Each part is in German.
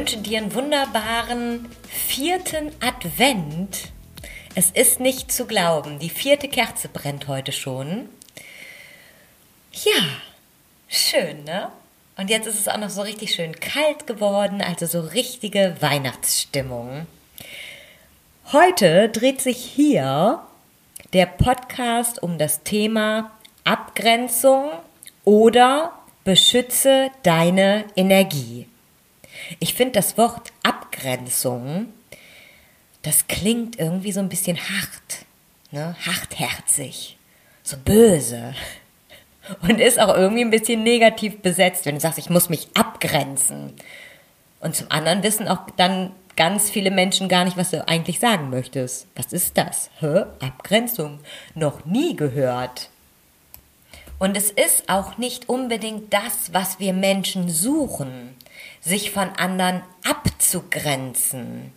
Wünsche dir einen wunderbaren vierten Advent. Es ist nicht zu glauben, die vierte Kerze brennt heute schon. Ja, schön, ne? Und jetzt ist es auch noch so richtig schön kalt geworden, also so richtige Weihnachtsstimmung. Heute dreht sich hier der Podcast um das Thema Abgrenzung oder beschütze deine Energie. Ich finde das Wort Abgrenzung, das klingt irgendwie so ein bisschen hart, ne? hartherzig, so böse und ist auch irgendwie ein bisschen negativ besetzt, wenn du sagst, ich muss mich abgrenzen. Und zum anderen wissen auch dann ganz viele Menschen gar nicht, was du eigentlich sagen möchtest. Was ist das? Hä? Abgrenzung. Noch nie gehört. Und es ist auch nicht unbedingt das, was wir Menschen suchen sich von anderen abzugrenzen,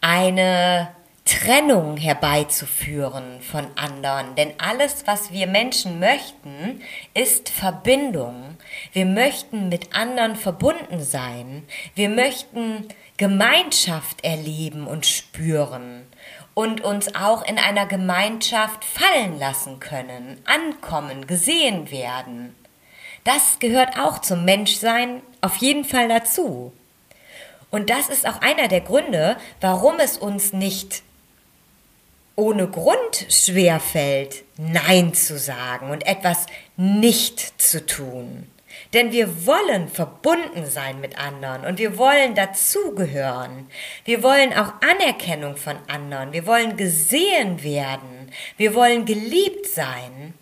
eine Trennung herbeizuführen von anderen. Denn alles, was wir Menschen möchten, ist Verbindung. Wir möchten mit anderen verbunden sein. Wir möchten Gemeinschaft erleben und spüren und uns auch in einer Gemeinschaft fallen lassen können, ankommen, gesehen werden. Das gehört auch zum Menschsein auf jeden Fall dazu. Und das ist auch einer der Gründe, warum es uns nicht ohne Grund schwer fällt, Nein zu sagen und etwas nicht zu tun. Denn wir wollen verbunden sein mit anderen und wir wollen dazugehören. Wir wollen auch Anerkennung von anderen. Wir wollen gesehen werden. Wir wollen geliebt sein.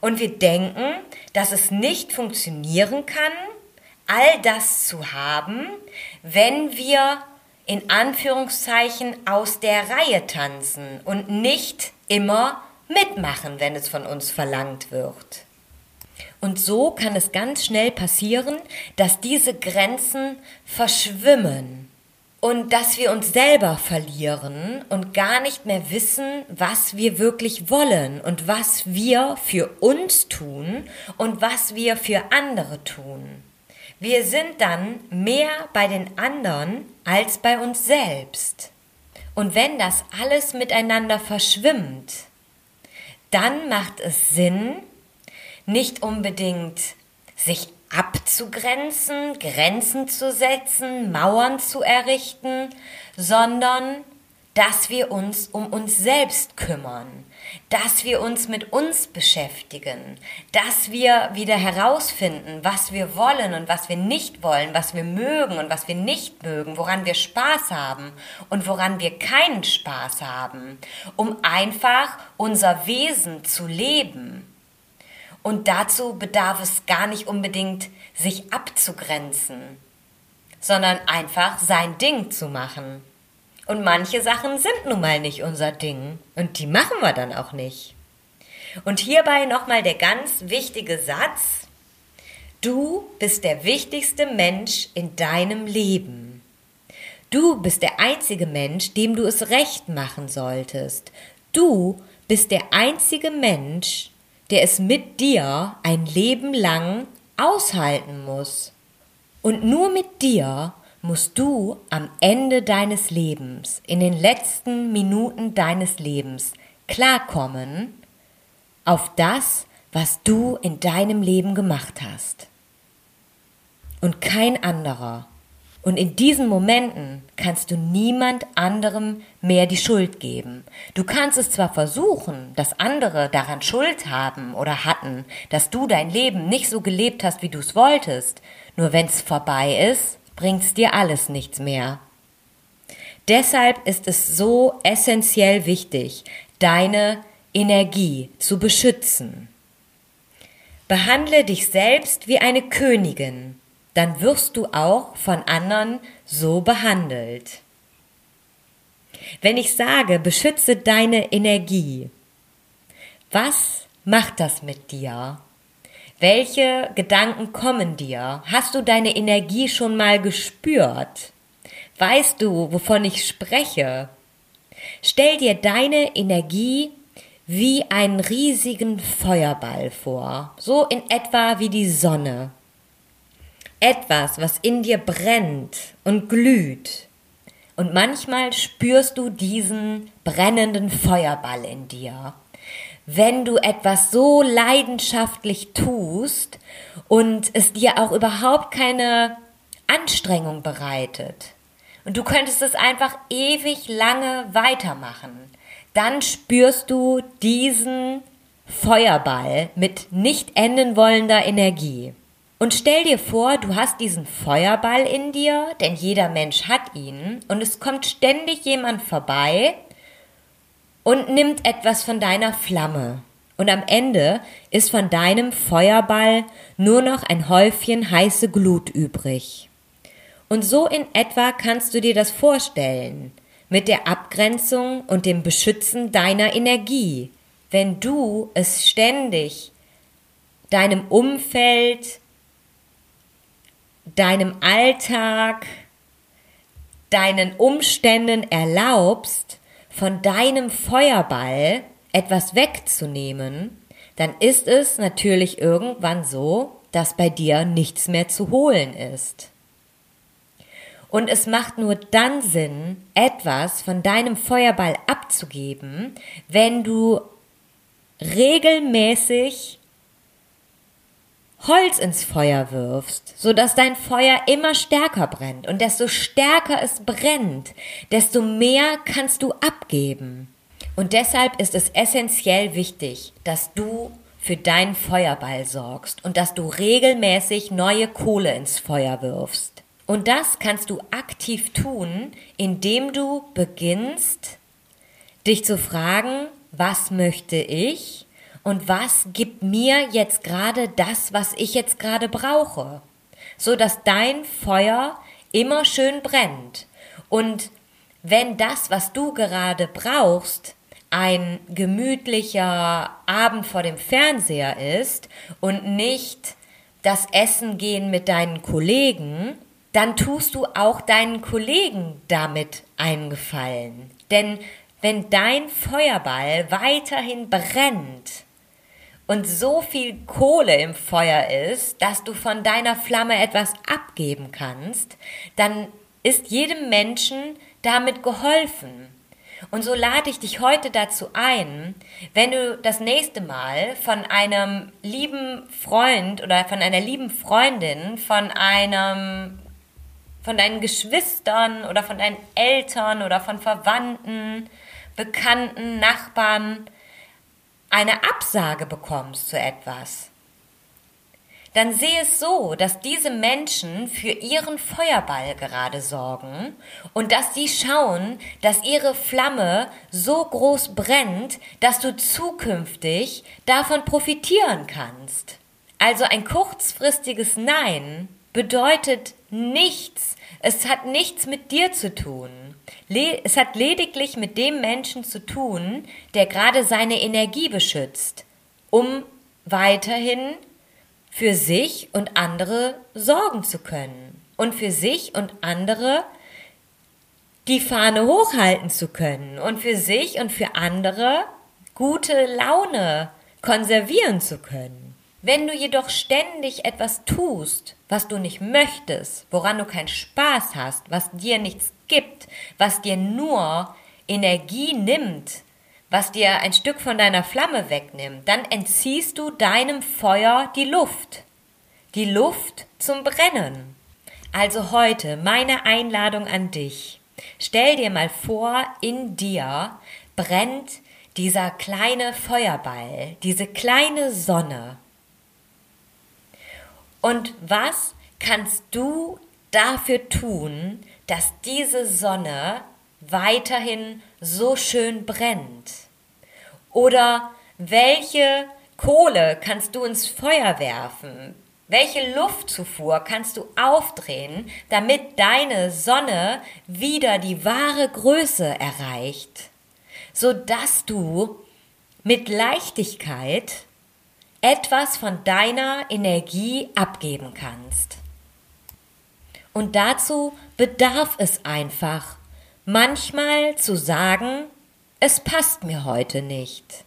Und wir denken, dass es nicht funktionieren kann, all das zu haben, wenn wir in Anführungszeichen aus der Reihe tanzen und nicht immer mitmachen, wenn es von uns verlangt wird. Und so kann es ganz schnell passieren, dass diese Grenzen verschwimmen und dass wir uns selber verlieren und gar nicht mehr wissen, was wir wirklich wollen und was wir für uns tun und was wir für andere tun. Wir sind dann mehr bei den anderen als bei uns selbst. Und wenn das alles miteinander verschwimmt, dann macht es Sinn, nicht unbedingt sich abzugrenzen, Grenzen zu setzen, Mauern zu errichten, sondern dass wir uns um uns selbst kümmern, dass wir uns mit uns beschäftigen, dass wir wieder herausfinden, was wir wollen und was wir nicht wollen, was wir mögen und was wir nicht mögen, woran wir Spaß haben und woran wir keinen Spaß haben, um einfach unser Wesen zu leben und dazu bedarf es gar nicht unbedingt, sich abzugrenzen, sondern einfach sein Ding zu machen. Und manche Sachen sind nun mal nicht unser Ding und die machen wir dann auch nicht. Und hierbei nochmal der ganz wichtige Satz, du bist der wichtigste Mensch in deinem Leben. Du bist der einzige Mensch, dem du es recht machen solltest. Du bist der einzige Mensch, der es mit dir ein Leben lang aushalten muss. Und nur mit dir musst du am Ende deines Lebens, in den letzten Minuten deines Lebens, klarkommen auf das, was du in deinem Leben gemacht hast. Und kein anderer. Und in diesen Momenten kannst du niemand anderem mehr die Schuld geben. Du kannst es zwar versuchen, dass andere daran Schuld haben oder hatten, dass du dein Leben nicht so gelebt hast, wie du es wolltest, nur wenn es vorbei ist, bringt's dir alles nichts mehr. Deshalb ist es so essentiell wichtig, deine Energie zu beschützen. Behandle dich selbst wie eine Königin dann wirst du auch von anderen so behandelt. Wenn ich sage, beschütze deine Energie, was macht das mit dir? Welche Gedanken kommen dir? Hast du deine Energie schon mal gespürt? Weißt du, wovon ich spreche? Stell dir deine Energie wie einen riesigen Feuerball vor, so in etwa wie die Sonne. Etwas, was in dir brennt und glüht. Und manchmal spürst du diesen brennenden Feuerball in dir. Wenn du etwas so leidenschaftlich tust und es dir auch überhaupt keine Anstrengung bereitet. Und du könntest es einfach ewig lange weitermachen. Dann spürst du diesen Feuerball mit nicht enden wollender Energie. Und stell dir vor, du hast diesen Feuerball in dir, denn jeder Mensch hat ihn, und es kommt ständig jemand vorbei und nimmt etwas von deiner Flamme. Und am Ende ist von deinem Feuerball nur noch ein Häufchen heiße Glut übrig. Und so in etwa kannst du dir das vorstellen, mit der Abgrenzung und dem Beschützen deiner Energie, wenn du es ständig deinem Umfeld, deinem Alltag, deinen Umständen erlaubst, von deinem Feuerball etwas wegzunehmen, dann ist es natürlich irgendwann so, dass bei dir nichts mehr zu holen ist. Und es macht nur dann Sinn, etwas von deinem Feuerball abzugeben, wenn du regelmäßig Holz ins Feuer wirfst, so dass dein Feuer immer stärker brennt. Und desto stärker es brennt, desto mehr kannst du abgeben. Und deshalb ist es essentiell wichtig, dass du für deinen Feuerball sorgst und dass du regelmäßig neue Kohle ins Feuer wirfst. Und das kannst du aktiv tun, indem du beginnst, dich zu fragen, was möchte ich und was gibt mir jetzt gerade das, was ich jetzt gerade brauche, so dass dein Feuer immer schön brennt. Und wenn das, was du gerade brauchst, ein gemütlicher Abend vor dem Fernseher ist und nicht das Essen gehen mit deinen Kollegen, dann tust du auch deinen Kollegen damit einen Gefallen. Denn wenn dein Feuerball weiterhin brennt, und so viel Kohle im Feuer ist, dass du von deiner Flamme etwas abgeben kannst, dann ist jedem Menschen damit geholfen. Und so lade ich dich heute dazu ein, wenn du das nächste Mal von einem lieben Freund oder von einer lieben Freundin, von einem, von deinen Geschwistern oder von deinen Eltern oder von Verwandten, Bekannten, Nachbarn eine Absage bekommst zu etwas, dann sehe es so, dass diese Menschen für ihren Feuerball gerade sorgen und dass sie schauen, dass ihre Flamme so groß brennt, dass du zukünftig davon profitieren kannst. Also ein kurzfristiges Nein bedeutet nichts, es hat nichts mit dir zu tun. Es hat lediglich mit dem Menschen zu tun, der gerade seine Energie beschützt, um weiterhin für sich und andere sorgen zu können und für sich und andere die Fahne hochhalten zu können und für sich und für andere gute Laune konservieren zu können. Wenn du jedoch ständig etwas tust, was du nicht möchtest, woran du keinen Spaß hast, was dir nichts gibt, was dir nur Energie nimmt, was dir ein Stück von deiner Flamme wegnimmt, dann entziehst du deinem Feuer die Luft. Die Luft zum Brennen. Also heute meine Einladung an dich. Stell dir mal vor, in dir brennt dieser kleine Feuerball, diese kleine Sonne. Und was kannst du dafür tun, dass diese Sonne weiterhin so schön brennt? Oder welche Kohle kannst du ins Feuer werfen? Welche Luftzufuhr kannst du aufdrehen, damit deine Sonne wieder die wahre Größe erreicht, sodass du mit Leichtigkeit etwas von deiner Energie abgeben kannst. Und dazu bedarf es einfach, manchmal zu sagen, es passt mir heute nicht.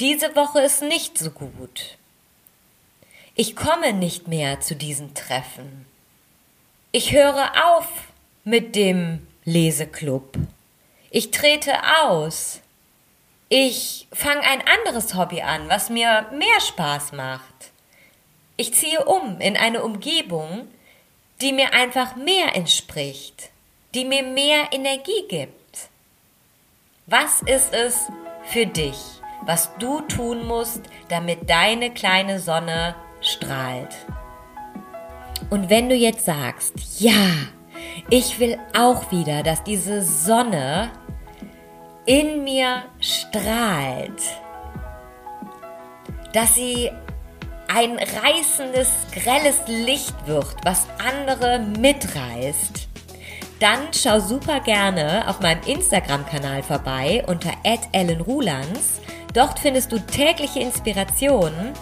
Diese Woche ist nicht so gut. Ich komme nicht mehr zu diesen Treffen. Ich höre auf mit dem Leseklub. Ich trete aus. Ich fange ein anderes Hobby an, was mir mehr Spaß macht. Ich ziehe um in eine Umgebung, die mir einfach mehr entspricht, die mir mehr Energie gibt. Was ist es für dich, was du tun musst, damit deine kleine Sonne strahlt? Und wenn du jetzt sagst, ja, ich will auch wieder, dass diese Sonne in mir strahlt, dass sie ein reißendes, grelles Licht wird, was andere mitreißt, dann schau super gerne auf meinem Instagram-Kanal vorbei unter @ellenrulands. Dort findest du tägliche Inspirationen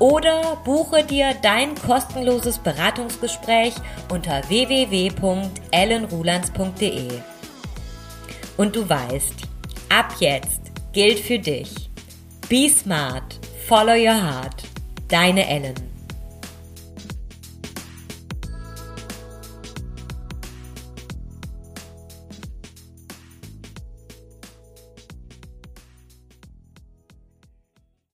oder buche dir dein kostenloses Beratungsgespräch unter www.ellenrulands.de. Und du weißt, Ab jetzt gilt für dich. Be smart, follow your heart. Deine Ellen.